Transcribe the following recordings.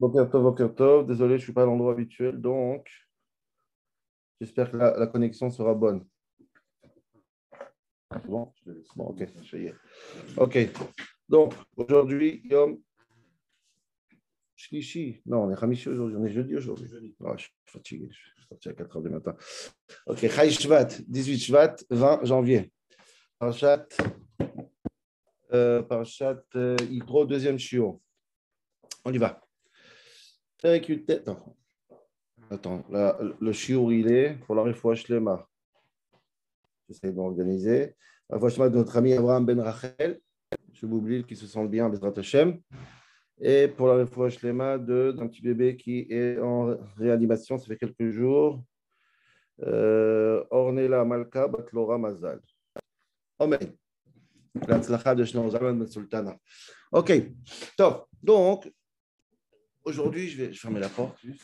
Désolé, je ne suis pas à l'endroit habituel, donc j'espère que la, la connexion sera bonne. Bon, ok, ça y est. Ok, donc aujourd'hui, Yom Shlishi. Non, on est Hamishi aujourd'hui, on est jeudi aujourd'hui. Ah, je suis fatigué, je suis sorti à 4 h du matin. Ok, Chai Shvat, 18 Shvat, 20 janvier. Parashat, euh, Parashat euh, deuxième shiur. On y va. Yutet- Attends, le shiur, il est pour la Refoua Shlema. J'essaie d'organiser. La de notre ami Abraham Ben Rachel. Je m'oublie qui se sent bien, Bezrat Hashem. Et pour la Refoua Shlema de- d'un petit bébé qui est en réanimation, ça fait quelques jours. Euh, Ornella Malka Batlora Mazal. Amen. להצלחה de Shlomo Zalman Ben Sultana. Ok, top. Donc, aujourd'hui, je vais fermer la porte. juste.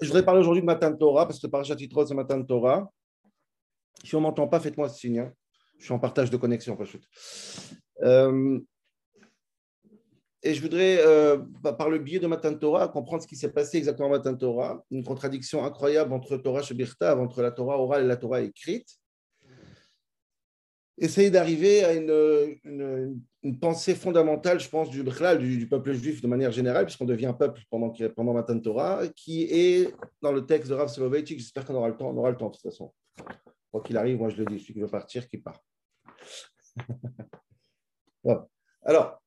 Je voudrais parler aujourd'hui de Matan Torah, parce que par Yitro, c'est Matan Torah. Si on ne m'entend pas, faites-moi ce signe. hein. Je suis en partage de connexion, pas chute. Euh, et je voudrais, euh, bah, par le biais de Matan Torah, comprendre ce qui s'est passé exactement à Matan Torah, une contradiction incroyable entre Torah Shebirtav, entre la Torah orale et la Torah écrite. Essayer d'arriver à une, une- pensée fondamentale, je pense, du Bichlal, du, peuple juif de manière générale, puisqu'on devient peuple pendant, pendant Matan Torah, qui est dans le texte de Rav Soloveitchik. J'espère qu'on aura le temps, on aura le temps de toute façon. Quoi qu'il arrive, moi je le dis, celui qui veut partir, qui part. Voilà. Alors,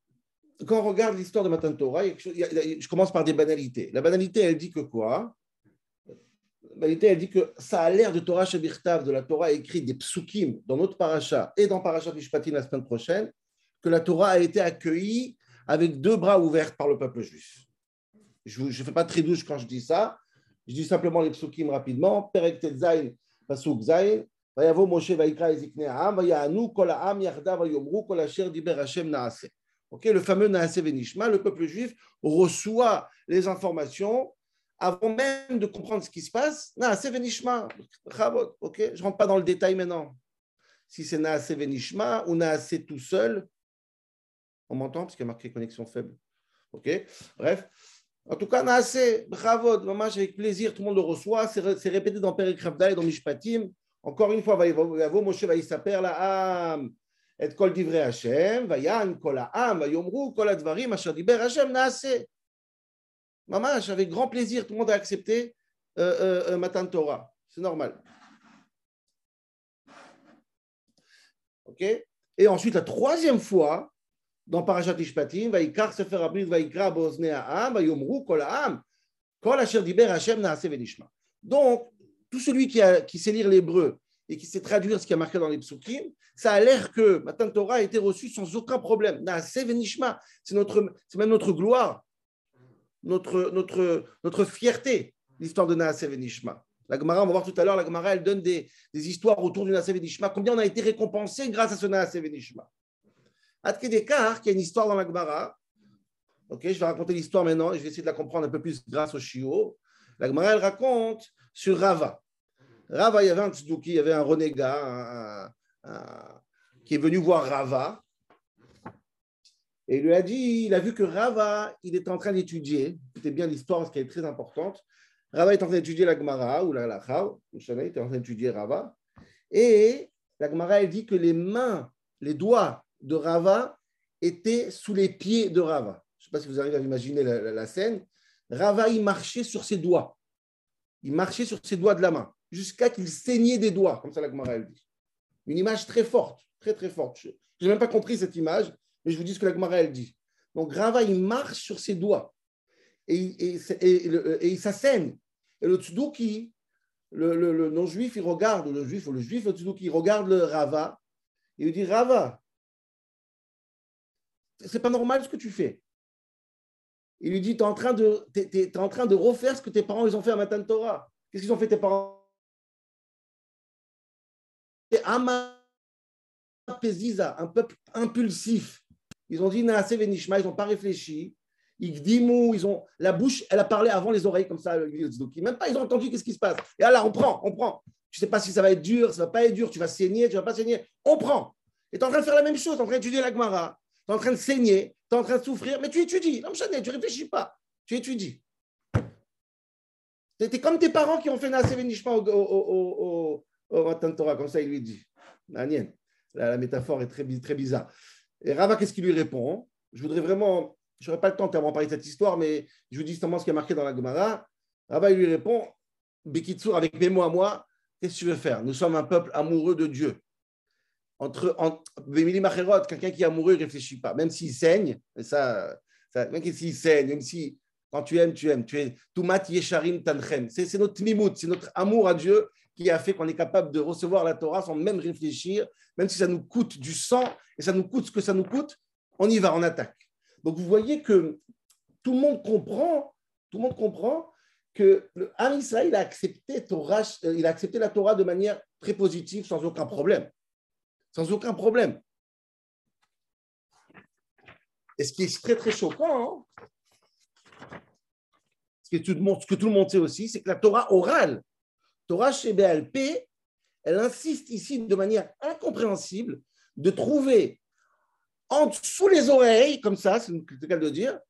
quand on regarde l'histoire de Matan Torah, je commence par des banalités. La banalité, elle dit que quoi? La banalité, elle dit que ça a l'air de Torah Shabirtav, de la Torah écrite des psukim dans notre paracha et dans Parashat Mishpatim la semaine prochaine, que la Torah a été accueillie avec deux bras ouverts par le peuple juif. Je ne fais pas très douche quand je dis ça. Je dis simplement les psukim rapidement. Perek Tetzain, Pasuk Zain, Vayavo Moshe Vaikra Ezikne Ha'am, Vayanu Kol Ha'am Vayomru Kol Asher Diber Hashem Naaseh. Ok, le fameux Naaseh Venishma, le peuple juif reçoit les informations avant même de comprendre ce qui se passe. Naaseh Venishma, ok, je ne rentre pas dans le détail maintenant. Si c'est Naaseh Venishma ou Naaseh tout seul, on m'entend parce qu'il y a marqué connexion faible. Ok, bref. En tout cas, Naaseh, Chavot, mamash avec plaisir, tout le monde le reçoit. C'est ré- c'est répété dans Ravda et dans Mishpatim. Encore une fois, Vayavo Moshe Vaïsaper la Ham. את כל דברי השם, ויען כל העם, ויאמרו כל הדברים אשר דיבר השם נעשה. ממש, avec grand plaisir, tout le monde a accepté euh, euh, euh, Matan Torah. C'est normal. OK Et ensuite, la troisième fois, dans Parashat Ishpatim, Vaikar Sefer Abrit, Vaikra Bozne Ha'am, Vayomru Kol Ha'am, Kol Asher Diber Hashem Naase Venishma. Donc, tout celui qui, a- qui sait lire l'hébreu et qui sait traduire ce qui est marqué dans les psukim, ça a l'air que Matan Torah a été reçu sans aucun problème. C'est notre, c'est même notre gloire, notre, notre, notre fierté, l'histoire de Naase Venishma. La Gemara, on va voir tout à l'heure, la Gemara, elle donne des, des histoires autour du Naase Venishma, combien on a été récompensé grâce à ce Naase Venishma? Adkedekar, qui a une histoire dans la Gemara, ok, je vais raconter l'histoire maintenant et je vais essayer de la comprendre un peu plus grâce au Shio. La Gemara, elle raconte sur Rava. Rava, il y avait un tzedouki, il y avait un renégat qui est venu voir Rava. Et il lui a dit, il a vu que Rava, il était en train d'étudier, c'était bien l'histoire parce qu'elle est très importante. Rava est en train d'étudier la Gemara ou la Lacha, Shana était en train d'étudier Rava. Et la Gemara, elle dit que les mains, les doigts de Rava étaient sous les pieds de Rava. Je ne sais pas si vous arrivez à imaginer la, la- la scène. Rava, il marchait sur ses doigts. Il marchait sur ses doigts de la main jusqu'à qu'il saignait des doigts, comme ça la Gemara, elle dit. Une image très forte, très très forte. Je n'ai même pas compris cette image, mais je vous dis ce que la Gemara, elle dit. Donc Rava, il marche sur ses doigts et, et, et, et le- saigne. Et le non-juif, il regarde, le juif, le juif, le il regarde le Rava et il dit Rava, c'est pas normal ce que tu fais. Il lui dit, tu es, en train de- refaire ce que tes parents ont fait à Matan Torah. Qu'est-ce qu'ils ont fait tes parents? Un peuple impulsif. Ils ont dit Naase Venishma, ils n'ont pas réfléchi. Igdimou, ils ont la bouche, elle a parlé avant les oreilles comme ça. Même pas, ils ont entendu qu'est-ce qui se passe? Et là, on prend, on prend. tu sais pas si ça va être dur, ça ne va pas être dur, tu vas saigner, tu ne vas pas saigner. On prend. Et tu es en train de faire la même chose, tu es en train d'étudier la Gemara, tu es en train de saigner, tu es en train de souffrir, mais tu étudies. Non, tu ne réfléchis pas, tu étudies. Tu es comme tes parents qui ont fait Naaseh Venishma au, au, au, au, Torah, comme ça il lui dit. La, la, métaphore est très, bizarre. Et Rava, qu'est-ce qu'il lui répond Je voudrais vraiment, je n'aurai pas le temps de parler de cette histoire, mais je vous dis justement ce qui est marqué dans la Gemara. Rava, il lui répond Bekitsur, avec mes mots à moi, qu'est-ce que tu veux faire? Nous sommes un peuple amoureux de Dieu. Entre, entre quelqu'un qui est amoureux, il ne réfléchit pas. Même s'il saigne, ça, ça, même s'il saigne, même si quand tu aimes, tu aimes. Tu es Tumat Yesharim Tanchem. C'est notre mimout, c'est notre amour à Dieu qui a fait qu'on est capable de recevoir la Torah sans même réfléchir, même si ça nous coûte du sang et ça nous coûte ce que ça nous coûte, on y va, on attaque. Donc vous voyez que tout le monde comprend, tout le monde comprend que le Israël a accepté, euh, il a accepté la Torah de manière très positive, sans aucun problème. Sans aucun problème. Et ce qui est très très choquant, hein, ce que tout le monde sait aussi, c'est que la Torah orale, Torah chez BLP, elle insiste ici de manière incompréhensible de trouver en dessous les oreilles, comme ça, c'est le cas de dire,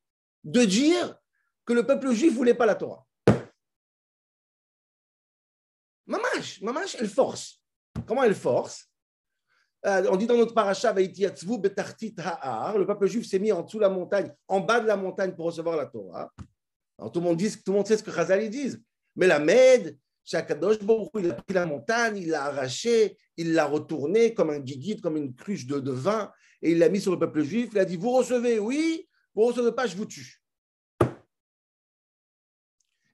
de dire que le peuple juif ne voulait pas la Torah. Mamash, Mamash, elle force. Comment elle force? Euh, On dit dans notre paracha, le peuple juif s'est mis en dessous de la montagne, en bas de la montagne pour recevoir la Torah. Tout le monde, dit, tout le monde sait ce que Chazal disent. Mais la Med, Il a pris la montagne, il l'a arrachée, il l'a retournée comme un guiguide, comme une cruche de, vin, et il l'a mis sur le peuple juif. Il a dit Vous recevez, oui, vous ne recevez pas, je vous tue.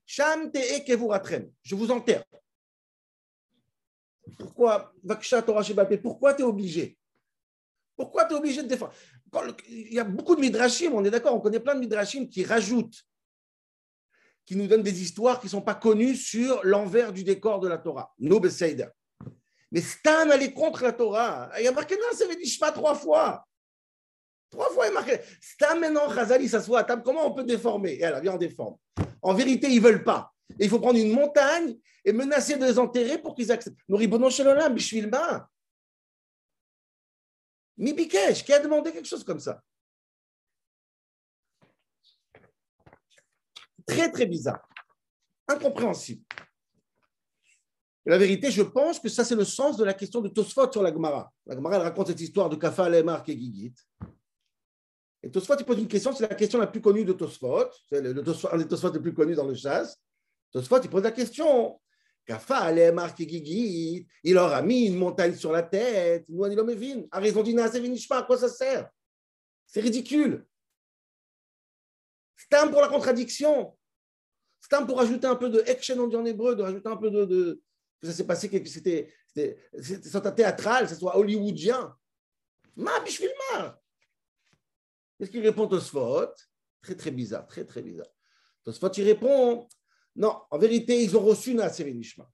Sham je vous enterre. Pourquoi Pourquoi tu es obligé? Pourquoi tu es obligé de défendre? Il y a beaucoup de midrashim, on est d'accord, on connaît plein de midrashim qui rajoutent, qui nous donnent des histoires qui ne sont pas connues sur l'envers du décor de la Torah. No Mais Stan allait contre la Torah. Il y a marqué non, c'est Nishma trois fois. Trois fois, il marqué. Stan maintenant, Chazali s'assoit à table. Comment on peut déformer? Et elle vient en déforme. En vérité, ils ne veulent pas. Il faut prendre une montagne et menacer de les enterrer pour qu'ils acceptent. Nouribonon Shalom, Bishvilma. Mibikesh, qui a demandé quelque chose comme ça? Très, très bizarre. Incompréhensible. Et la vérité, je pense que ça, c'est le sens de la question de Tosfot sur la Gemara. La Gemara, elle raconte cette histoire de Kafa, Lemar et Gigit. Et Tosfot, il pose une question, c'est la question la plus connue de Tosfot. C'est le, un des Tosfot les plus connus dans le chasse. Tosfot, il pose la question. Kafa allait marquer Gigi, il leur a mis une montagne sur la tête. Nous, on. A raison pas. à quoi ça sert C'est ridicule. C'est un pour la contradiction. C'est un pour ajouter un peu de action, en hébreu, de rajouter un peu de. ça s'est passé, que c'était. C'était théâtral, ce soit hollywoodien. Ma bishvilma. Qu'est-ce qu'il répond Tosfot? Très, très bizarre, très, très bizarre. Tosfot, il répond non, en vérité, ils ont reçu Naaseh Nishma.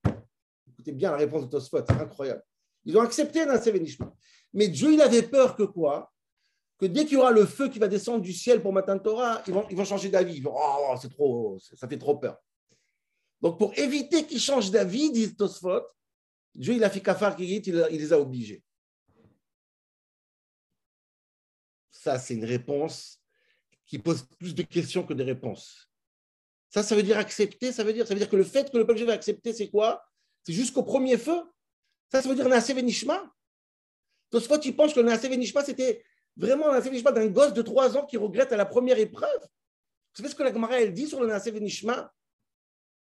Écoutez bien la réponse de Tosfot, c'est incroyable. Ils ont accepté Naaseh Nishma. Mais Dieu, il avait peur que quoi? Que dès qu'il y aura le feu qui va descendre du ciel pour Matan Torah, ils vont, ils vont changer d'avis. Vont, oh, c'est trop, ça fait trop peur. Donc, pour éviter qu'ils changent d'avis, dit Tosfot, Dieu, il a fait kafar il, il les a obligés. Ça, c'est une réponse qui pose plus de questions que de réponses. Ça, ça veut dire accepter, ça veut dire, ça veut dire que le fait que le peuple juif va accepter, c'est quoi? C'est jusqu'au premier feu? Ça, ça veut dire Naaseh Venishma. Tosfot, il pense que le Naaseh Venishma, c'était vraiment le Naaseh Venishma d'un gosse de trois ans qui regrette à la première épreuve. Vous savez ce que la Gemara, elle dit sur le Naaseh Venishma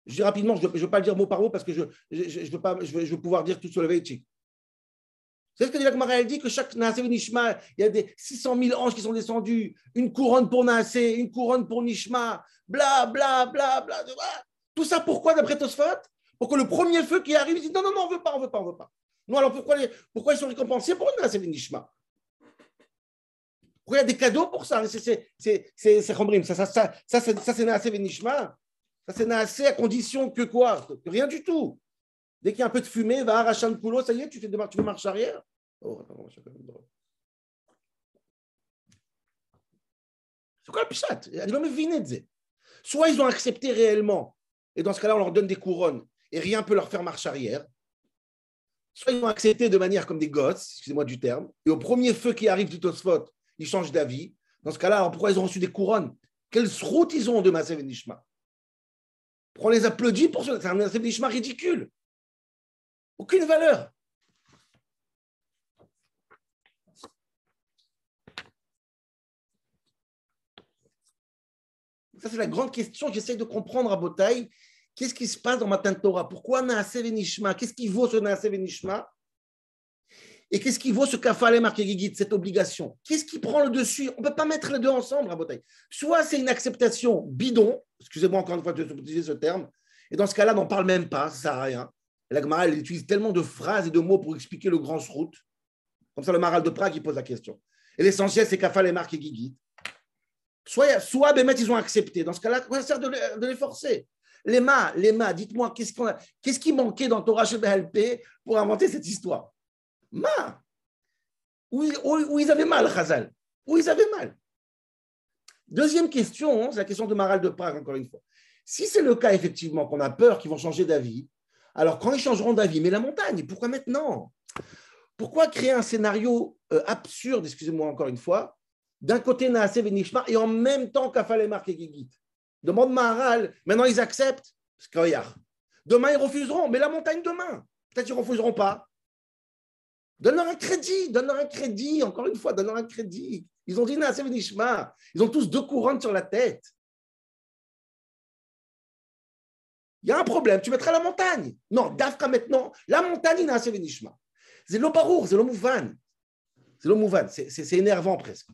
Je dis rapidement, je ne veux pas le dire mot par mot parce que je, je, veux, pas, je, veux, pouvoir dire tout sur le Veitchik. C'est ce que dit la Gemara, elle dit que chaque Naaseh Nishma, il y a des 600 000 anges qui sont descendus, une couronne pour Naaseh, une couronne pour Nishma, bla, bla, bla, bla. Tout ça pourquoi, d'après Tosfot? Pour que le premier feu qui arrive, il dit non, non, non, on ne veut pas, on ne veut pas, on ne veut pas. Non, alors pourquoi, pourquoi ils sont récompensés pour une Naaseh Nishma Pourquoi il y a des cadeaux pour ça C'est c'est ça, ça, ça, ça, ça c'est Naaseh Nishma. Ça, c'est Naaseh à condition que quoi? Rien du tout. Dès qu'il y a un peu de fumée, va arracher un couloir, ça y est, tu fais, tu marche arrière. Oh, c'est quoi le pichat Soit ils ont accepté réellement, et dans ce cas-là, on leur donne des couronnes, et rien ne peut leur faire marche arrière. soit ils vont accepter de manière comme des gosses, excusez-moi du terme, et au premier feu qui arrive du Tosfot, ils changent d'avis. Dans ce cas-là, pourquoi ils ont reçu des couronnes Quelle route ils ont de Masev Nishma? On les applaudit pour ça C'est un Masev Nishma ridicule. Aucune valeur. Ça, c'est la grande question que j'essaie de comprendre à Botaï. Qu'est-ce qui se passe dans Matan Torah? Pourquoi Naase Venishma Qu'est-ce qui vaut ce Naase Venishma Et qu'est-ce qui vaut ce Kafale Markegigit, cette obligation? Qu'est-ce qui prend le dessus? On ne peut pas mettre les deux ensemble à Botaï. Soit c'est une acceptation bidon, excusez-moi encore une fois de utiliser ce terme, et dans ce cas-là, on n'en parle même pas, ça ne sert à rien. La Gemara, elle utilise tellement de phrases et de mots pour expliquer le grand route. Comme ça, le Maral de Prague, il pose la question. Et l'essentiel, c'est Kafale Markegigit. Soit, soit ils ont accepté. Dans ce cas-là, ça sert de les forcer les mains, les mains, dites-moi, qu'est-ce, qui manquait dans Torah LP pour inventer cette histoire? Ma? Où, ils avaient mal, Khazal? Où ils avaient mal? Deuxième question, hein, c'est la question de Maral de Prague, encore une fois. Si c'est le cas, effectivement, qu'on a peur qu'ils vont changer d'avis, alors quand ils changeront d'avis, mais la montagne, pourquoi maintenant? Pourquoi créer un scénario euh, absurde, excusez-moi encore une fois, d'un côté Naaseh Venishma et en même temps Kafale et Gigit Demande Maharal. Maintenant, ils acceptent. Demain, ils refuseront. Mais la montagne demain. Peut-être ne refuseront pas. Donne-leur un crédit. Donne-leur un crédit. Encore une fois, donne-leur un crédit. Ils ont dit Ils ont tous deux couronnes sur la tête. Il y a un problème. Tu mettras la montagne. Non, Dafka maintenant. La montagne, Naase Venishma. C'est l'Oparour, c'est l'Omouvan. C'est l'Omouvan. C'est énervant presque.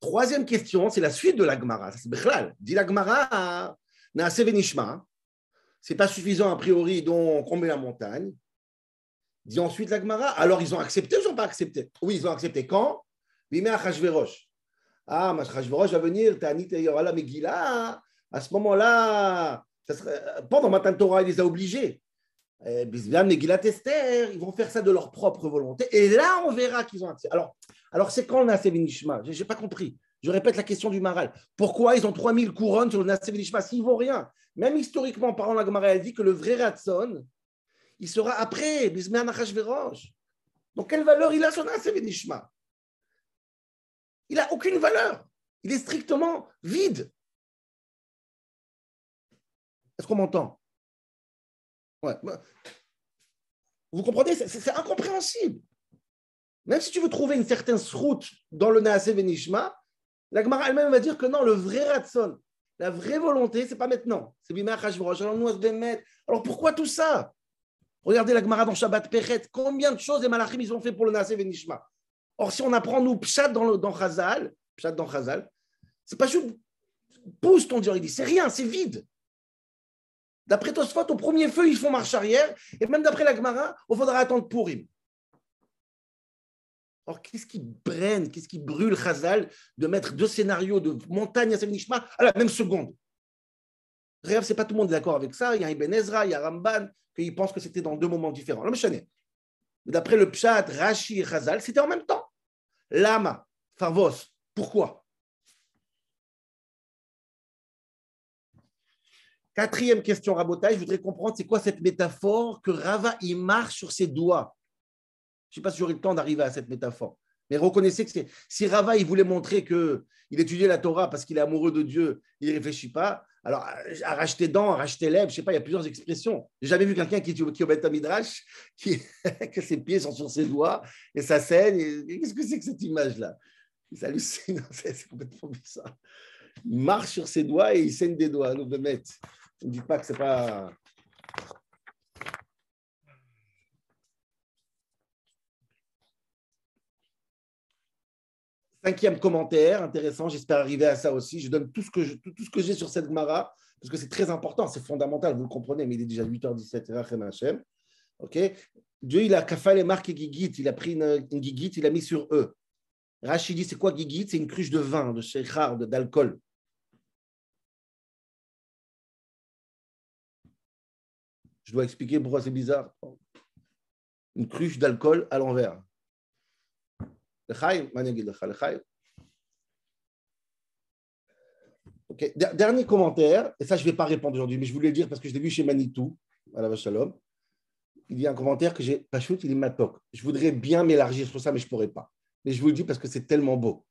Troisième question, c'est la suite de la Gemara. C'est Bechlal. Dit la Gemara, c'est pas suffisant a priori, donc on met la montagne. Dit ensuite la Gemara, alors ils ont accepté ou ils n'ont pas accepté? Oui, ils ont accepté. Quand? Bimé Achashverosh. Ah, Achashverosh va venir, Tanit Yorala Megillah. À ce moment-là, pendant Matan Torah, il les a obligés. Eh, Megillah Tester, ils vont faire ça de leur propre volonté. Et là, on verra qu'ils ont accepté. Alors, alors, c'est quand le Nasé Benishma Je n'ai pas compris. Je répète la question du Maral. Pourquoi ils ont 3000 couronnes sur le Nasé Benishma s'ils ne vaut rien Même historiquement parlant, la Gemara, elle dit que le vrai Ratson, il sera après, Verosh. Donc, quelle valeur il a son Nasé Benishma Il n'a aucune valeur. Il est strictement vide. Est-ce qu'on m'entend? Vous comprenez? C'est incompréhensible. Même si tu veux trouver une certaine route dans le Naase Venishma, la Gemara elle-même va dire que non, le vrai Ratson, la vraie volonté, c'est pas maintenant. C'est Alors pourquoi tout ça? Regardez la Gemara dans Shabbat Peret. Combien de choses les Malachim ils ont fait pour le Naase Venishma Or, si on apprend nous Pshat dans, le, dans Chazal, Pshat dans Chazal, c'est pas juste pousse ton Dieu, c'est rien, c'est vide. D'après Tosfot, au premier feu, ils font marche arrière, et même d'après la Gemara, il faudra attendre Purim. Or, qu'est-ce qui brenne, qu'est-ce qui brûle Chazal de mettre deux scénarios de montagne à Nishma à la même seconde? Rêve, c'est pas tout le monde d'accord avec ça. Il y a Ibn Ezra, il y a Ramban, qui pensent que c'était dans deux moments différents. D'après le Pshat, Rashi et c'était en même temps. Lama, Favos, pourquoi? Quatrième question, Rabotai, je voudrais comprendre c'est quoi cette métaphore que Rava, il marche sur ses doigts? Je sais pas si j'aurai le temps d'arriver à cette métaphore. Mais reconnaissez que si Rava il voulait montrer qu'il étudiait la Torah parce qu'il est amoureux de Dieu, il ne réfléchit pas. Alors, arracher dents, arracher lèvres, je ne sais pas, il y a plusieurs expressions. J'ai jamais vu quelqu'un qui, qui au Midrash, qui, que ses pieds sont sur ses doigts et ça saigne. Qu'est-ce que c'est que cette image-là? C'est hallucinant, c'est complètement bizarre. Il marche sur ses doigts et il saigne des doigts. Ne me dites pas que ce n'est pas. Cinquième commentaire, intéressant, j'espère arriver à ça aussi. Je donne tout ce que, j'ai sur cette Gemara, parce que c'est très important, c'est fondamental, vous le comprenez, mais il est déjà 8h17, Ok? Dieu, il a kafal et marque gigit, il a pris une, gigit, il a mis sur eux. Rachid c'est quoi gigit? C'est une cruche de vin, de sheikhar, d'alcool. Je dois expliquer pourquoi c'est bizarre. Une cruche d'alcool à l'envers. לחיים, מה אני אגיד לך? לחיים. Ok, Der- Dernier commentaire, et ça je ne vais pas répondre aujourd'hui, mais je voulais le dire parce que je l'ai vu chez Manitou, à la vache Shalom. Il y a un commentaire que j'ai pas shoot, il est matok. Je voudrais bien m'élargir sur ça, mais je ne pourrais pas. Mais je vous le dis parce que c'est tellement beau.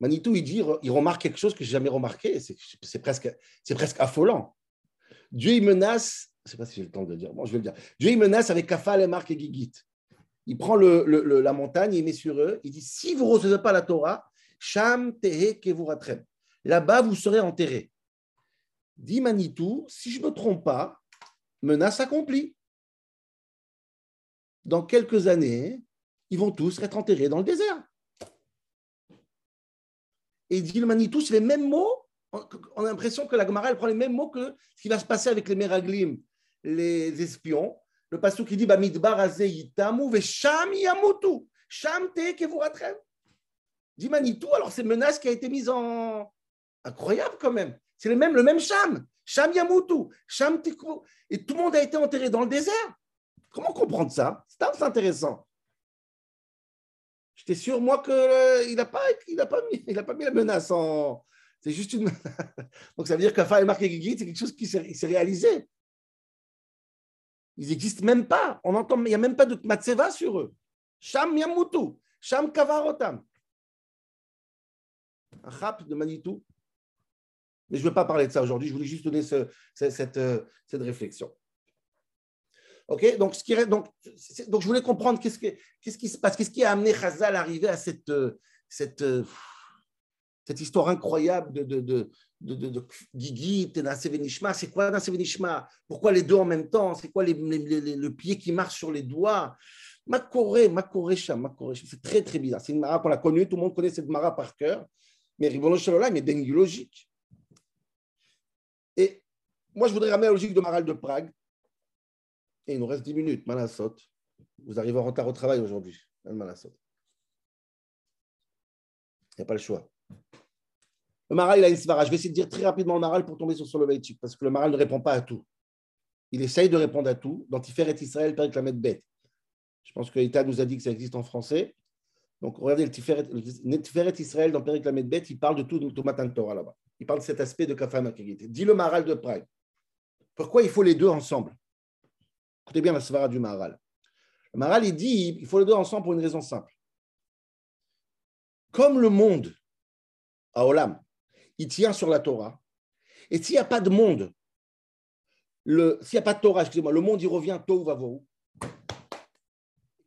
Manitou, il dit, il remarque quelque chose que je n'ai jamais remarqué, c'est c'est presque, c'est presque affolant. Dieu, il menace, je ne sais pas si j'ai le temps de le dire, bon, je vais le dire. Dieu, il menace avec Kafal, et Marc et Gigit. Il prend la montagne, il met sur eux, il dit si vous ne recevez pas la Torah, Sham Tehe. Là-bas, vous serez enterrés. Dit Manitou, si je ne me trompe pas, menace accomplie. Dans quelques années, ils vont tous être enterrés dans le désert. Et dit le Manitou, c'est les mêmes mots. On on a l'impression que la Gemara, elle prend les mêmes mots que ce qui va se passer avec les Meraglim, les espions. Le pasteur qui dit Bamidbar vesham yamutu. Sham te kevuratrem. Dit Manitou, alors c'est menace qui a été mise en. Incroyable quand même. C'est le même, le même Sham. Sham yamutu. Sham. Et tout le monde a été enterré dans le désert. Comment comprendre ça? C'est intéressant. J'étais sûr, moi, qu'il n'a pas, pas, mis- pas mis la menace en. C'est juste une. Donc, ça veut dire qu'Afa et Marc c'est quelque chose qui s'est réalisé. Ils n'existent même pas. On entend, il n'y a même pas de matseva sur eux. Sham Yamutu, Sham Kavarotam. Rap de Manitou. Mais je ne veux pas parler de ça aujourd'hui. Je voulais juste donner euh, cette réflexion. OK donc, ce qui, donc, donc, je voulais comprendre qu'est-ce, que- qu'est-ce qui se passe, qu'est-ce qui a amené Chazal à arriver à cette, euh, cette, euh, cette histoire incroyable de, de, de, de, de, Venishma. C'est quoi Naseh Venishma Pourquoi les deux en même temps? C'est quoi le pied qui marche sur les doigts? Makoré, Makoresha, Makoresha. C'est très, très bizarre. C'est une mara qu'on a connue, tout le monde connaît cette mara par cœur. Mais Ribono Shalom, est dingue logique. Et moi, je voudrais ramener la logique de Maral de Prague. Et il nous reste 10 minutes, Malassot. Vous arrivez en retard au travail aujourd'hui, Malassot. Il n'y a pas le choix. Le Maral, il a une svara. Je vais essayer de dire très rapidement le Maral pour tomber sur Soloveitchik, parce que le Maral ne répond pas à tout. Il essaye de répondre à tout. Dans Tiferet Israël, Perek Lamed bête. Je pense que l'État nous a dit que ça existe en français. Donc, regardez le Tiferet, Israël dans Perek Lamed bête, il parle de tout, de Matan Torah là-bas. Il parle de cet aspect de Kafam. Dit le Maral de Prague. Pourquoi il faut les deux ensemble? Écoutez bien la svara du Maharal. Le Maharal, il dit il faut les deux ensemble pour une raison simple. Comme le monde, à Olam, il tient sur la Torah, et s'il n'y a pas de monde, s'il n'y a pas de Torah, excusez-moi, le monde, il revient tôt ou va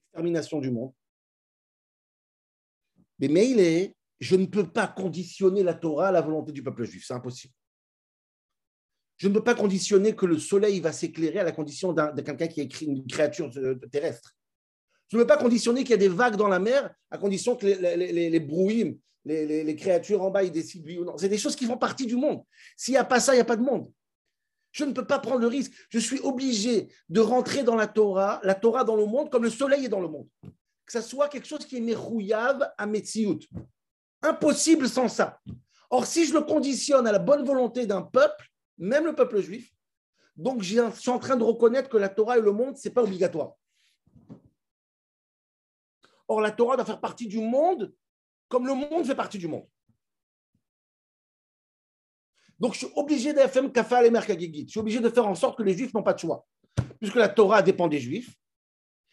Extermination du monde. Mais, il est, je ne peux pas conditionner la Torah à la volonté du peuple juif, c'est impossible. Je ne peux pas conditionner que le soleil va s'éclairer à la condition de quelqu'un qui est cré- une créature euh, terrestre. Je ne peux pas conditionner qu'il y a des vagues dans la mer à condition que les, les, les, les brouilles, les, créatures en bas, ils décident oui ou non. C'est des choses qui font partie du monde. S'il n'y a pas ça, il n'y a pas de monde. Je ne peux pas prendre le risque. Je suis obligé de rentrer dans la Torah, la Torah dans le monde, comme le soleil est dans le monde. Que ça soit quelque chose qui est merouillave à Metsiout. Impossible sans ça. Or, si je le conditionne à la bonne volonté d'un peuple, même le peuple juif, donc je suis en train de reconnaître que la Torah et le monde, ce n'est pas obligatoire. Or, la Torah doit faire partie du monde comme le monde fait partie du monde. Donc, je suis obligé d'FM Kafal et Merkagigit. Je suis obligé de faire en sorte que les Juifs n'ont pas de choix. Puisque la Torah dépend des Juifs.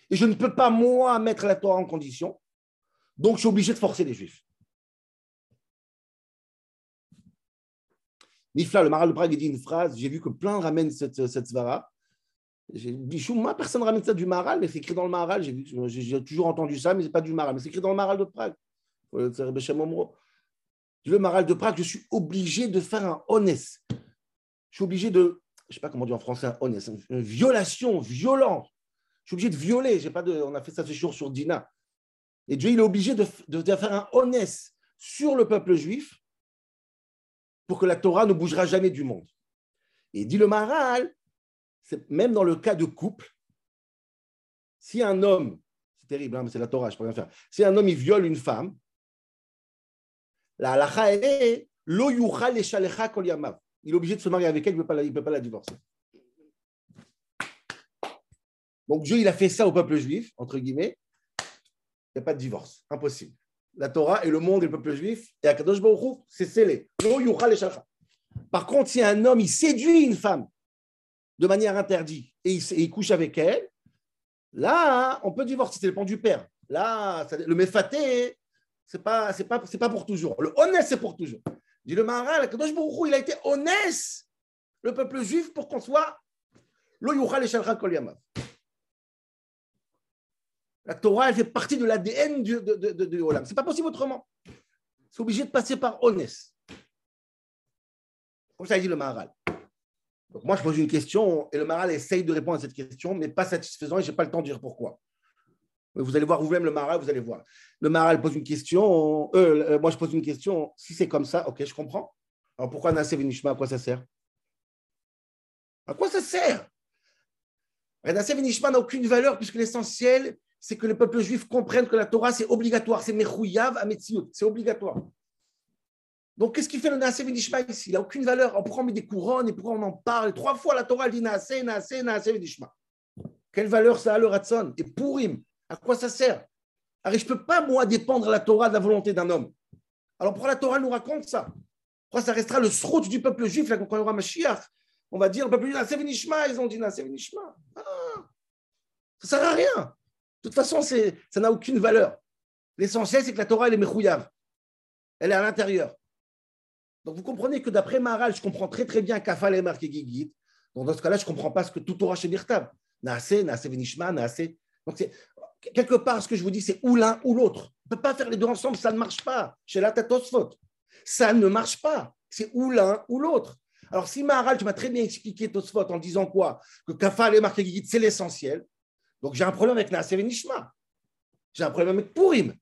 Et je ne peux pas, moi, mettre la Torah en condition. Donc, je suis obligé de forcer les Juifs. Nifla, le Maral de Prague, dit une phrase. J'ai vu que plein ramènent cette, cette svara. J'ai moi, personne ne ramène ça du Maral, mais c'est écrit dans le Maral. J'ai toujours entendu ça, mais ce n'est pas du Maral. Mais c'est écrit dans le Maral de Prague. Le Maral de Prague, je suis obligé de faire un honnête. Je suis obligé de, je ne sais pas comment dire en français, un honnête, une violation violente. Je suis obligé de violer. Pas de, on a fait ça ce jour sur Dina. Et Dieu, il est obligé de, faire un honnête sur le peuple juif pour que la Torah ne bougera jamais du monde. Et dit le Maral, même dans le cas de couple, si un homme, c'est terrible, hein, mais c'est la Torah, je peux rien faire. Si un homme il viole une femme, Il est obligé de se marier avec elle, il ne peut, pas la- divorcer. Donc Dieu, il a fait ça au peuple juif, entre guillemets. Il n'y a pas de divorce, impossible. La Torah et le monde et le peuple juif, et Akadosh Baruch c'est scellé. Lo. Par contre, si un homme, il séduit une femme de manière interdite et il, couche avec elle, là, on peut divorcer, c'est dépend du père. Là, le méfaté, c'est pas, c'est pas, c'est pas pour toujours. Le honnête, c'est pour toujours. Dit le Maharal, il a été honnête, le peuple juif, pour qu'on soit lo La Torah, elle fait partie de l'ADN de, de, de, de. C'est pas possible autrement. C'est obligé de passer par honnête. Comme ça dit le Maharal. Donc moi, je pose une question et le Maharal essaye de répondre à cette question, mais pas satisfaisant et je n'ai pas le temps de dire pourquoi. Vous allez voir vous-même le Maharal, vous allez voir. Le Maharal pose une question, euh, euh, moi je pose une question. Si c'est comme ça, ok, je comprends. Alors pourquoi Nasser Venishma, à quoi ça sert? À quoi ça sert? Nasser Venishma n'a aucune valeur puisque l'essentiel, c'est que le peuple juif comprenne que la Torah, c'est obligatoire. C'est Mechouyav à c'est obligatoire. Donc, qu'est-ce qu'il fait le Naasé Venishma ici? Il n'a aucune valeur. On met des couronnes et pourquoi on en parle? Trois fois, la Torah dit Naasé, Naasé, Naasé Venishma. Quelle valeur ça a le Ratson? Et Purim, à quoi ça sert? Alors, je ne peux pas, moi, dépendre la Torah de la volonté d'un homme. Alors, pourquoi la Torah nous raconte ça? Pourquoi ça restera le srout du peuple juif, là, quand on aura On va dire, le peuple juif, Naasé Venishma, ils ont dit Naasé Venishma. Ah, ça ne sert à rien. De toute façon, ça n'a aucune valeur. L'essentiel, c'est que la Torah, elle est mechouyav. Elle est à l'intérieur. Donc vous comprenez que d'après Maharal, je comprends très très bien Kafal et marqué Gigit. Donc dans ce cas-là, je ne comprends pas ce que tout Torah chez Birtab. Naase, Naase Venishma, Naase. Donc quelque part, ce que je vous dis, c'est ou l'un ou l'autre. On ne peut pas faire les deux ensemble, ça ne marche pas. Chez la Tatosfot. Ça ne marche pas. C'est ou l'un ou l'autre. Alors si Maharal, tu m'as très bien expliqué Tosfot en disant quoi? Que Kafal et marqué c'est l'essentiel. Donc j'ai un problème avec Naase Venishma. J'ai un problème avec Purim.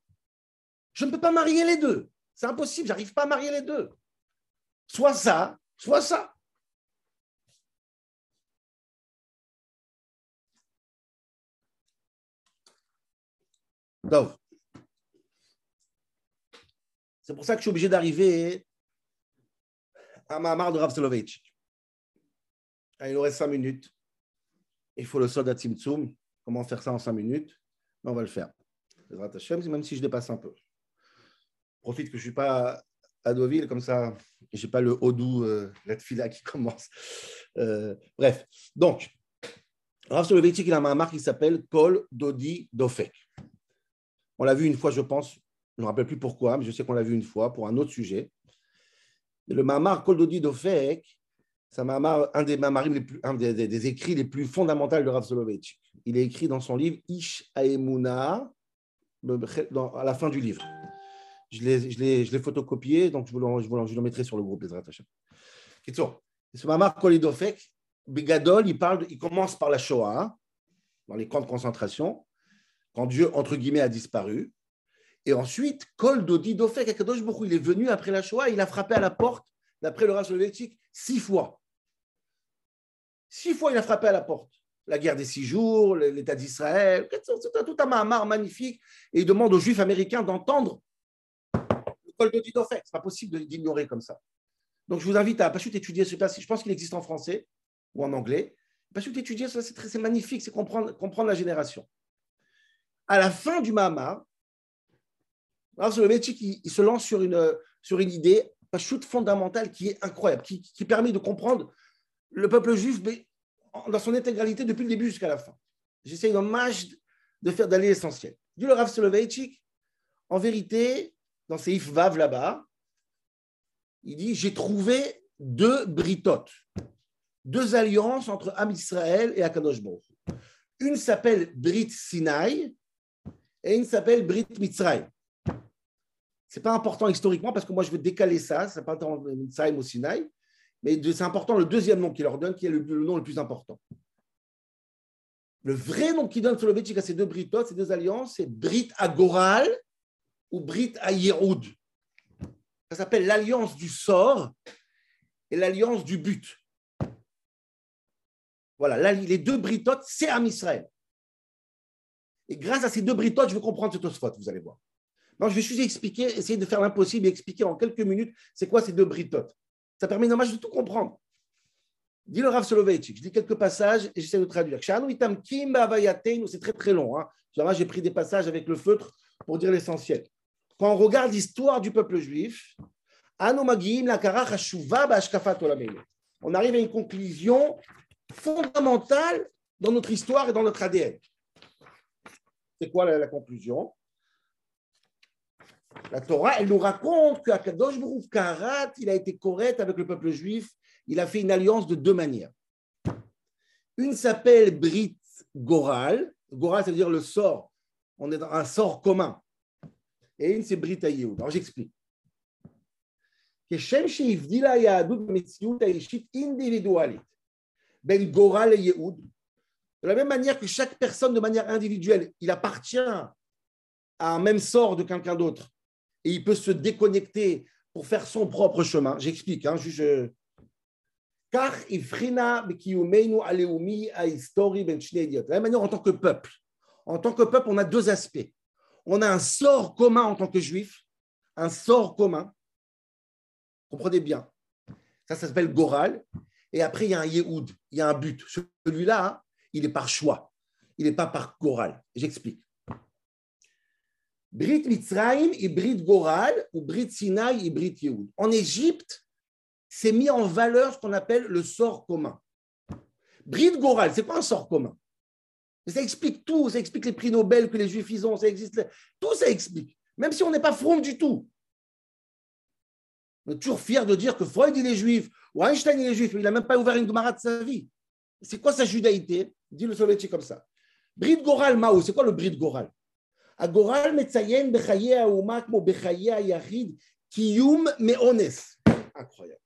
Je ne peux pas marier les deux. C'est impossible, j'arrive pas à marier les deux. Soit ça, soit ça. C'est pour ça que je suis obligé d'arriver à Mahamar de Rav Soloveitch. Ah, il nous reste cinq minutes. Il faut le soldat Tzimtzum. Comment faire ça en cinq minutes? On va le faire. Même si je dépasse un peu. Profite que je ne suis pas à Deauville, comme ça, je n'ai pas le Odou, euh, la qui commence. Euh, bref, donc, Rav Soloveitchik, il a un marque qui s'appelle Kol Dodi Dofek. On l'a vu une fois, je pense, je ne me rappelle plus pourquoi, mais je sais qu'on l'a vu une fois pour un autre sujet. le Mamar Kol Dodi Dofek, c'est un, des, les plus, un des, écrits les plus fondamentaux de Rav Soloveitchik. Il est écrit dans son livre Ish Aemuna, à la fin du livre. Je l'ai photocopié, donc je vous, le, je, je mettrai sur le groupe, les attachés. Ce Mamar Kolidofek, Bigadol, il, parle, il commence par la Shoah, dans les camps de concentration, quand Dieu, entre guillemets, a disparu. Et ensuite, Kol Dodi Dofek, il est venu après la Shoah, il a frappé à la porte, d'après le soviétique, six fois. Six fois, il a frappé à la porte. La guerre des six jours, l'État d'Israël, tout un mamar magnifique. Et il demande aux Juifs américains d'entendre col de Ce n'est pas possible d'ignorer comme ça. Donc, je vous invite à pas juste étudier ce passage. Je pense qu'il existe en français ou en anglais. Pas juste étudier c'est magnifique, c'est comprendre la génération. À la fin du Mahamar, le il se lance sur une, sur idée, pas chute fondamentale qui est incroyable, qui, qui, permet de comprendre le peuple juif dans son intégralité depuis le début jusqu'à la fin. J'essaye dommage de faire d'aller l'essentiel. Dit le Rav Soloveitchik, en vérité, dans ses Vav là-bas, il dit J'ai trouvé deux britotes, deux alliances entre Am Israël et Akadosh. Une s'appelle Brit Sinai et une s'appelle Brit Mitzray. Ce n'est pas important historiquement parce que moi je vais décaler ça, ça pas Mitzrayim ou Sinai, mais c'est important le deuxième nom qu'il leur donne qui est le, nom le plus important. Le vrai nom qu'il donne Soloveitchik à ces deux britotes, ces deux alliances, c'est Brit Agoral ou Brit Ayeroud. Ça s'appelle l'alliance du sort et l'alliance du but. Voilà, les deux britotes, c'est Am Israël. Et grâce à ces deux britotes, je vais comprendre cette osphot, vous allez voir. Non, je vais juste expliquer, essayer de faire l'impossible et expliquer en quelques minutes c'est quoi ces deux britotes. Ça permet dommage de tout comprendre. Dis le Rav Soloveitchik, je dis quelques passages et j'essaie de traduire. C'est très très long. Hein. J'ai pris des passages avec le feutre pour dire l'essentiel quand on regarde l'histoire du peuple juif, On arrive à une conclusion fondamentale dans notre histoire et dans notre ADN. C'est quoi la, conclusion La Torah, elle nous raconte qu'Akadosh Baruch Karat, il a été correct avec le peuple juif. Il a fait une alliance de deux manières. Une s'appelle Brit Goral. Goral, c'est-à-dire le sort. On est dans un sort commun. Et une, c'est Brit Ayehoud. Alors, j'explique. כשם שהבדילה היהדות במציאות האישית אינדיבידואלית בין גורל לייעוד, de la même manière que chaque personne, de manière individuelle, il appartient à un même sort de quelqu'un d'autre et il peut se déconnecter pour faire son propre chemin. J'explique, hein. Car ben De la même manière, en tant que peuple, en tant que peuple, on a deux aspects. On a un sort commun en tant que juif, un sort commun. Comprenez bien. Ça, ça s'appelle Goral. Et après, il y a un Yehoud, il y a un but. Celui-là, hein, il est par choix. Il n'est pas par Goral. J'explique. Brit Mitzrayim et Brit Goral, ou Brit Sinai et Brit Yehoud. En Égypte, c'est mis en valeur ce qu'on appelle le sort commun. Brit Goral, c'est pas un sort commun? Ça explique tout, ça explique les prix Nobel que les Juifs ils ont, ça existe, tout ça explique. Même si on n'est pas front du tout. On est toujours fier de dire que Freud il est juif, ou Einstein il est juif, mais il n'a même pas ouvert une Gemara de sa vie. C'est quoi sa judaïté? Dit le soviétique comme ça. Brit Goral Mao, c'est quoi le Brit Goral? Goral metzayen bechaye haouma mo bechaye yachid kiyum meones. Incroyable.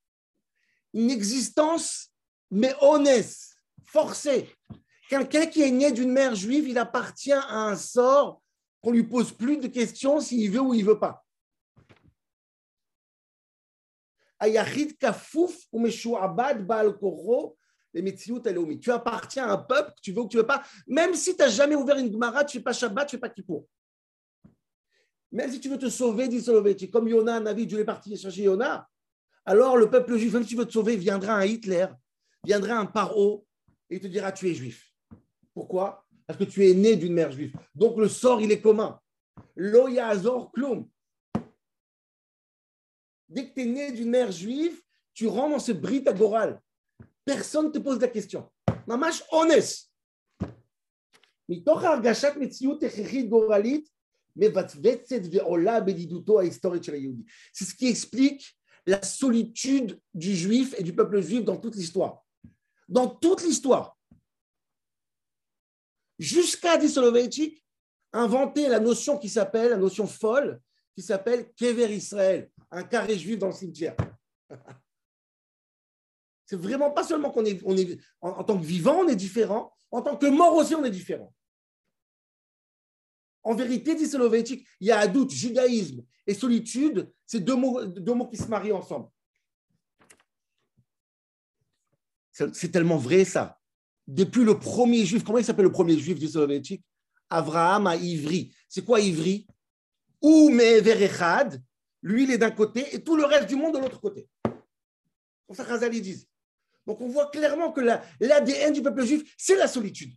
Une existence meones, forcée. Quelqu'un qui est né d'une mère juive, il appartient à un sort qu'on lui pose plus de questions s'il veut ou il veut pas. Ayachid kafouf ou meshuabad baal tu appartiens à un peuple, tu veux ou tu veux pas, même si tu n'as jamais ouvert une Gemara, tu ne fais pas Shabbat, tu ne fais pas Kippour. Même si tu veux te sauver, dit Soloveitchi, comme Yona, Navi, Dieu est parti chercher Yona, alors le peuple juif, même si tu veux te sauver, viendra un Hitler, viendra un Paro, et il te dira tu es juif. Pourquoi? Parce que tu es né d'une mère juive. Donc le sort, il est commun. Lo Azor Klum. Dès que tu es né d'une mère juive, tu rentres dans ce brit agoral. Personne ne te pose la question. C'est ce qui explique la solitude du juif et du peuple juif dans toute l'histoire. Dans toute l'histoire. Jusqu'à dit inventer la notion qui s'appelle, la notion folle, qui s'appelle Kever Israël, un carré juif dans le cimetière. C'est vraiment pas seulement qu'on est, on est en, tant que vivant, on est différent, en tant que mort aussi, on est différent. En vérité, dit Soloveitchik, il y a un doute, judaïsme et solitude, c'est deux mots, qui se marient ensemble. C'est tellement vrai ça. Depuis le premier juif, comment il s'appelle le premier juif du Soloveitchik Abraham à Ivry. C'est quoi Ivry Ou Meverechad, lui il est d'un côté et tout le reste du monde de l'autre côté. Comme ça, Khazali disent. Donc on voit clairement que l'ADN du peuple juif, c'est la solitude.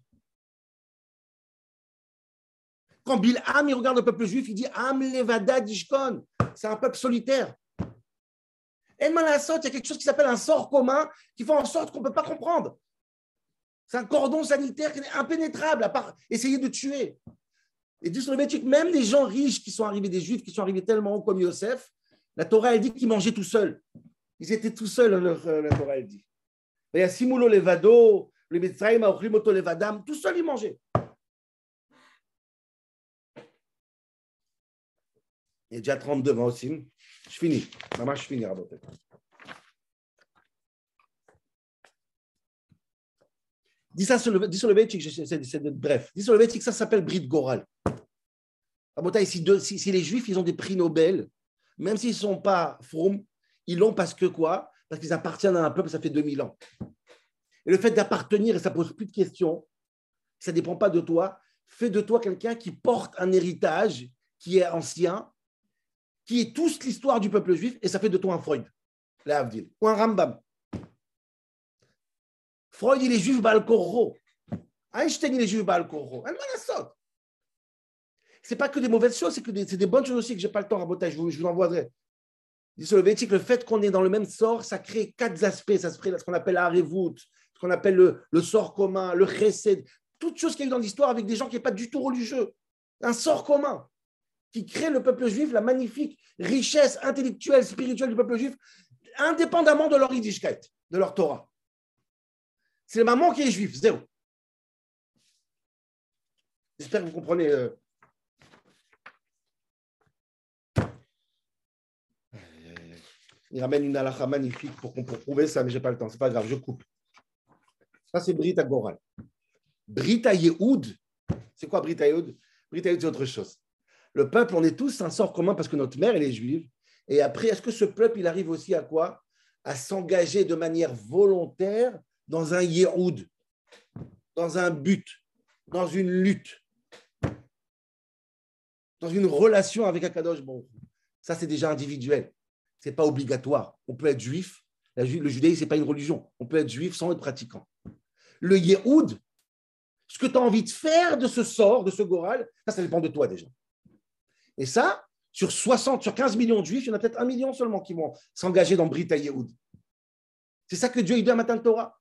Quand Bilham il regarde le peuple juif, il dit Am levada dishkon. C'est un peuple solitaire. Et il y a quelque chose qui s'appelle un sort commun qui fait en sorte qu'on ne peut pas comprendre. C'est un cordon sanitaire qui est impénétrable, à part essayer de tuer. Et dit sur même les gens riches qui sont arrivés, des juifs qui sont arrivés tellement haut comme Yosef, la Torah, elle dit qu'ils mangeaient tout seuls. Ils étaient tout seuls, la Torah, elle dit. Il y a Simulo Levado, le Mitzrayim, Aochlimoto Levadam, tout seul, ils mangeaient. Il est déjà 32 ans aussi. Je finis. Maman, je finis. Dis ça sur le, dis le bref. Dis sur le ça s'appelle Brit Goral. Si, si, si, les Juifs, ils ont des prix Nobel, même s'ils ne sont pas froum, ils l'ont parce que quoi? Parce qu'ils appartiennent à un peuple, ça fait 2000 ans. Et le fait d'appartenir, et ça pose plus de questions, ça ne dépend pas de toi, fais de toi quelqu'un qui porte un héritage qui est ancien, qui est toute l'histoire du peuple juif, et ça fait de toi un Freud, la ou un Rambam. Freud, il est juif Baal Einstein, il est juif Baal Korro. C'est pas que des mauvaises choses, c'est que c'est des bonnes choses aussi que je n'ai pas le temps à botter, je vous, je vous. Dit le fait qu'on est dans le même sort, ça crée quatre aspects. Ça se crée ce qu'on appelle la ce qu'on appelle le, sort commun, le chesed, toutes choses qu'il y a eu dans l'histoire avec des gens qui n'est pas du tout religieux. Un sort commun qui crée le peuple juif, la magnifique richesse intellectuelle, spirituelle du peuple juif, indépendamment de leur Yiddishkeit, de leur Torah. C'est le maman qui est juif, zéro. J'espère que vous comprenez. Euh. Il ramène une halakha magnifique pour, pour prouver ça, mais je n'ai pas le temps. C'est pas grave, je coupe. Ça, c'est Brit Goral. Brit Yehoud, c'est quoi Brit Yehoud? Brit Yehoud, c'est autre chose. Le peuple, on est tous un sort commun parce que notre mère, elle est juive. Et après, est-ce que ce peuple, il arrive aussi à quoi? À s'engager de manière volontaire dans un Yehoud, dans un but, dans une lutte, dans une relation avec Akadosh Bon, ça c'est déjà individuel. N'est pas obligatoire. On peut être juif. le judaïsme, ce n'est pas une religion. On peut être juif sans être pratiquant. Le Yehoud, ce que tu as envie de faire de ce sort, de ce goral, ça, ça dépend de toi déjà. Et ça, sur 60, sur 15 millions de juifs, il y en a peut-être un million seulement qui vont s'engager dans Brita Yehoud. C'est ça que Dieu il dit à Matan Torah.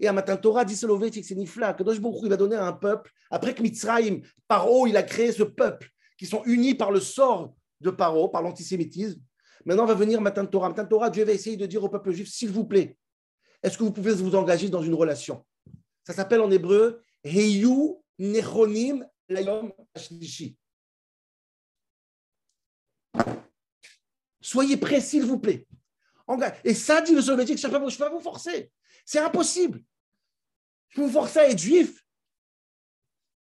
Et à Matan Torah, dit Soloveitchik, c'est Nifla, que il va donner à un peuple, après que Mitzrayim, Paro, il a créé ce peuple, qui sont unis par le sort de Paro, par l'antisémitisme. Maintenant va venir Matan Torah. Matan Torah, Dieu va essayer de dire au peuple juif, s'il vous plaît, est-ce que vous pouvez vous engager dans une relation? Ça s'appelle en hébreu Heyu Nechonim Layom Ashlishi. Soyez prêts, s'il vous plaît. Et ça, dit le soviétique, je ne peux pas vous forcer. C'est impossible. Je peux vous forcer à être juif.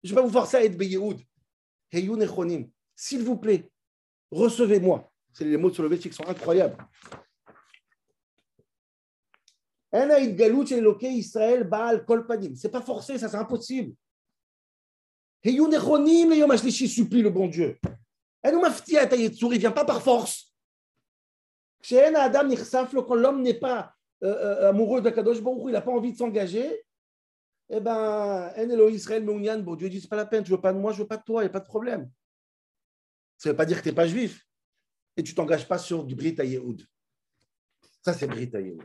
Je ne vais pas vous forcer à être Beyehoud. Heyu Nechonim. S'il vous plaît, recevez-moi. C'est les mots de Soloveitchik qui sont incroyables. Israël Baal. C'est pas forcé, ça c'est impossible. Supplie le bon Dieu. Il vient pas par force. Adam quand l'homme n'est pas euh, euh, amoureux d'Akadosh Baruch il n'a pas envie de s'engager, eh ben, En Israël bon Dieu dit pas la peine, tu veux pas de moi, je veux pas de toi, il n'y a pas de problème. Ça ne veut pas dire que tu n'es pas juif et tu t'engages pas sur du Brit Yehoud. Ça, c'est Brit Yehoud.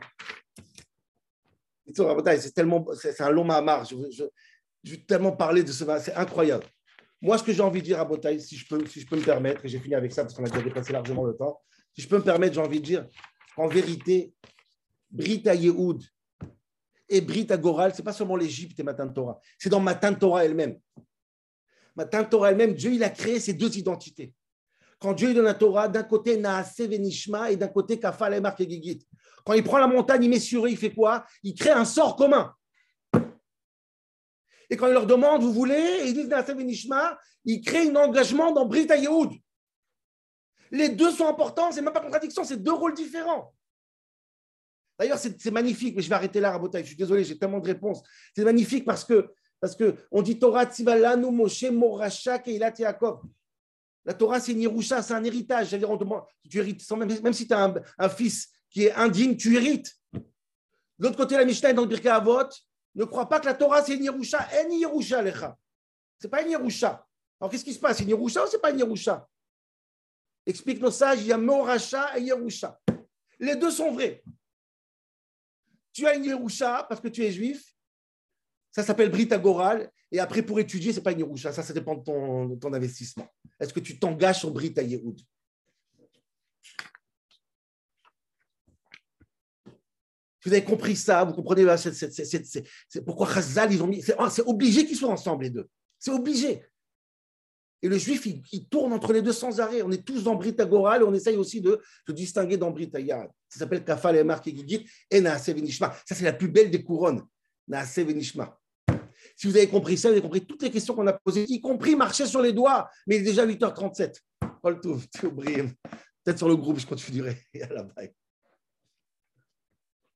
C'est tellement, c'est un long mamar. Je, je, vais tellement parler de ce, c'est incroyable. Moi, ce que j'ai envie de dire à Botaï, si je peux, si je peux me permettre, et j'ai fini avec ça parce qu'on a déjà dépassé largement le temps, si je peux me permettre, j'ai envie de dire qu'en vérité, Brit Yehoud et Brit Goral, ce n'est pas seulement l'Égypte et Matan Torah, c'est dans Matan Torah elle-même. Matan Torah elle-même, Dieu il a créé ces deux identités. Quand Dieu donne la Torah, d'un côté Naase Venishma et d'un côté Kafal et Gigit. Quand il prend la montagne, il met sur eux, il fait quoi? Il crée un sort commun. Et quand il leur demande, vous voulez? Ils disent Naase Venishma, il crée un engagement dans Brit Yehoud. Les deux sont importants, c'est même pas contradiction, c'est deux rôles différents. D'ailleurs, c'est magnifique, mais je vais arrêter là, Rabotai. Je suis désolé, j'ai tellement de réponses. C'est magnifique parce que parce que dit Torah Tzivalanu Moshe Morasha Keilat Yaakov. La Torah, c'est une Yerusha, c'est un héritage. C'est-à-dire, tu hérites, même, si tu as un, fils qui est indigne, tu hérites. De l'autre côté, la Mishnah dans le Birka Avot ne crois pas que la Torah, c'est une Yerusha. En Yerusha, Lecha. Ce n'est pas une Yerusha. Alors, qu'est-ce qui se passe? C'est une Yerusha ou c'est pas une Yerusha Explique nos sages, il y a Moracha et Yerusha. Les deux sont vrais. Tu as une Yerusha parce que tu es juif. Ça s'appelle Brit Agoral. Et après, pour étudier, ce n'est pas une Yerusha. Ça, ça dépend de ton, investissement. Est-ce que tu t'engages sur Brit Yehoud Vous avez compris ça, vous comprenez c'est pourquoi Chazal, ils ont mis. C'est obligé qu'ils soient ensemble, les deux. C'est obligé. Et le juif, il, tourne entre les deux sans arrêt. On est tous dans Brit Agoral et on essaye aussi de se distinguer dans Brit Yad. Ça s'appelle Kafal et Mark et Gigit et Naase Venishma. Ça, c'est la plus belle des couronnes. Naase Venishma. Si vous avez compris ça, vous avez compris toutes les questions qu'on a posées, y compris marcher sur les doigts. Mais il est déjà 8h37. Peut-être sur le groupe, je continuerai. À la bye.